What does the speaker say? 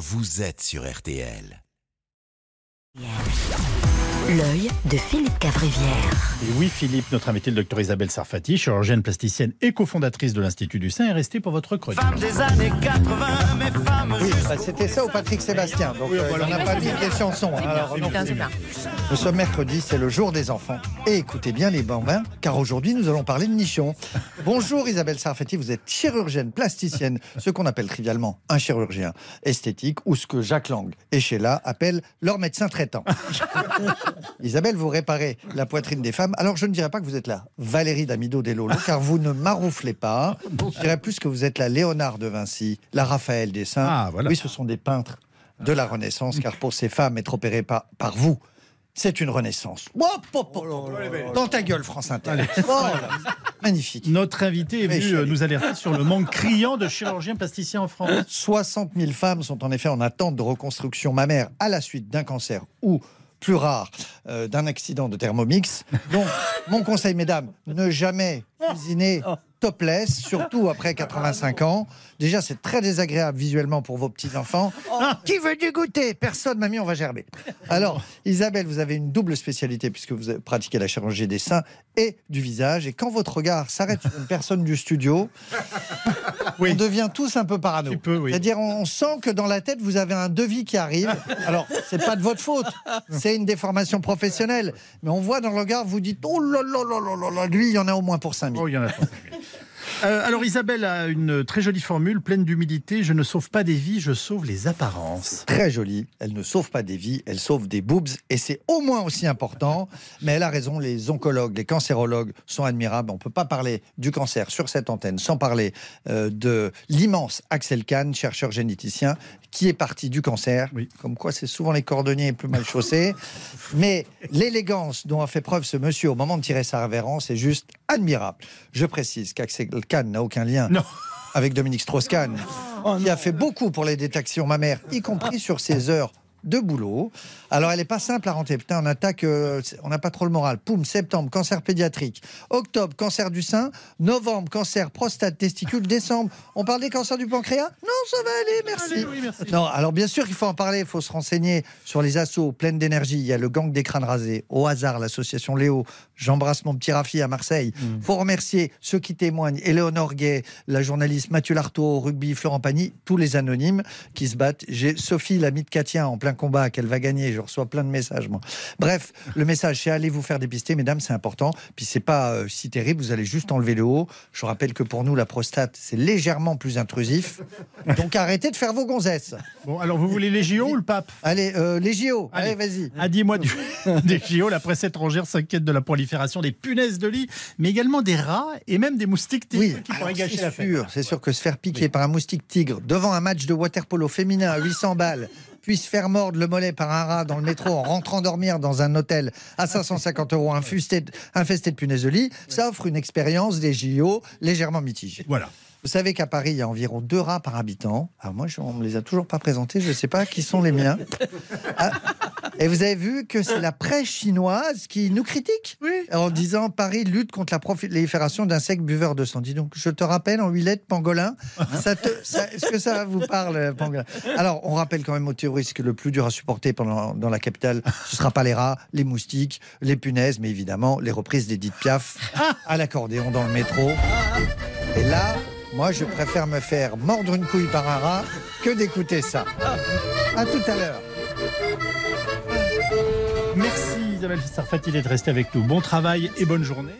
vous êtes sur RTL. L'œil de Philippe Cavrivière. Et oui, Philippe, notre invité, le docteur Isabelle Sarfati, chirurgienne plasticienne et cofondatrice de l'Institut du Sein, est restée pour votre chronique. des années 80, mes femmes Oui, bah, c'était ça au Patrick Sébastien. Donc, euh, voilà. on n'a pas dit des chansons. Alors, non. Nous sommes mercredi, c'est le jour des enfants. Et écoutez bien les bambins, car aujourd'hui nous allons parler de nichons. Bonjour Isabelle Sarfati, vous êtes chirurgienne plasticienne, ce qu'on appelle trivialement un chirurgien esthétique, ou ce que Jacques Lang et Sheila appellent leur médecin traitant. Isabelle, vous réparez la poitrine des femmes. Alors je ne dirais pas que vous êtes la Valérie Damido des Lolo, car vous ne marouflez pas. Je dirais plus que vous êtes la Léonard de Vinci, la Raphaël des Saints. Ah, voilà. Oui, ce sont des peintres de la Renaissance, car pour ces femmes, être opérées par, par vous, c'est une renaissance. Oh, oh, oh, oh. Dans ta gueule, France Inter. Oh Magnifique. Notre invité est venu nous alerter sur le manque criant de chirurgiens plasticiens en France. 60 000 femmes sont en effet en attente de reconstruction mammaire à la suite d'un cancer ou, plus rare, euh, d'un accident de thermomix. Donc, mon conseil, mesdames, ne jamais cuisiner topless, surtout après 85 ans. Déjà, c'est très désagréable visuellement pour vos petits-enfants. Qui veut du goûter Personne, mamie, on va gerber. Alors, Isabelle, vous avez une double spécialité puisque vous avez pratiqué la chirurgie des seins et du visage. Et quand votre regard s'arrête sur une personne du studio, Oui. on devient tous un peu parano. Oui. C'est-à-dire, on sent que dans la tête, vous avez un devis qui arrive. Alors, c'est pas de votre faute, c'est une déformation professionnelle. Mais on voit dans le regard, vous dites, oh là là là là là là, lui, il y en a au moins pour 5000. Oh, il y en a pas. Euh, alors Isabelle a une très jolie formule pleine d'humilité. Je ne sauve pas des vies, je sauve les apparences. Très jolie. Elle ne sauve pas des vies, elle sauve des boobs. Et c'est au moins aussi important. Mais elle a raison, les oncologues, les cancérologues sont admirables. On ne peut pas parler du cancer sur cette antenne sans parler euh, de l'immense Axel Kahn, chercheur généticien, qui est parti du cancer. Oui. Comme quoi, c'est souvent les cordonniers les plus mal chaussés. Mais l'élégance dont a fait preuve ce monsieur au moment de tirer sa révérence est juste admirable. Je précise qu'Axel Kahn n'a aucun lien Non. avec Dominique Strauss-Kahn, qui a fait beaucoup pour les détections mammaires, y compris sur ses heures de boulot. Alors, elle n'est pas simple à rentrer. Putain, on attaque, euh, on n'a pas trop le moral. Poum, septembre, cancer pédiatrique. Octobre, cancer du sein. Novembre, cancer prostate, testicule. Décembre, on parle des cancers du pancréas? Non, ça va aller, merci. Allez, oui, merci. Non, alors bien sûr qu'il faut en parler, il faut se renseigner sur les assauts pleines d'énergie. Il y a le gang des crânes rasés, au hasard, l'association Léo. J'embrasse mon petit Rafi à Marseille. Mm. faut remercier ceux qui témoignent. Éléonore Gay, la journaliste Mathieu Lartaud, au rugby, Florent Pagny, tous les anonymes qui se battent. J'ai Sophie, l'amie de Katia, en plein combat, qu'elle va gagner. Je reçois plein de messages, moi. Bref, le message, c'est allez vous faire dépister, mesdames, c'est important. Puis c'est pas euh, si terrible, vous allez juste enlever le haut. Je rappelle que pour nous, la prostate, c'est légèrement plus intrusif. Donc arrêtez de faire vos gonzesses. Bon, alors vous voulez les JO ou le pape? Allez, euh, les JO, allez, Allez. vas-y. À 10 mois du- des JO, la presse étrangère s'inquiète de la prolifération des punaises de lit, mais également des rats et même des moustiques tigres Oui, qui pourraient gâcher c'est la fête. sûr, c'est sûr que se faire piquer par un moustique tigre devant un match de waterpolo féminin à 800 balles, puis se faire mordre le mollet par un rat dans le métro en rentrant dormir dans un hôtel à 550 euros infesté, infesté de punaises de lit, ça offre une expérience des JO légèrement mitigée. Voilà. Vous savez qu'à Paris, il y a environ deux rats par habitant. Alors moi, je- on me les a toujours pas présentés. Je ne sais pas qui sont les miens. Ah, et vous avez vu que c'est la presse chinoise qui nous critique en disant Paris lutte contre la prolifération d'insectes buveurs de sang. Dis donc, je te rappelle en huit lettres, pangolin. Ça ça- Est-ce que ça vous parle, pangolin? Alors, on rappelle quand même aux terroristes que le plus dur à supporter pendant, dans la capitale, ce sera pas les rats, les moustiques, les punaises, mais évidemment les reprises d'Edith Piaf à l'accordéon dans le métro. Et là, moi, je préfère me faire mordre une couille par un rat que d'écouter ça. À tout à l'heure. Merci Isabelle Sarfati d'être restée avec nous. Bon travail et bonne journée.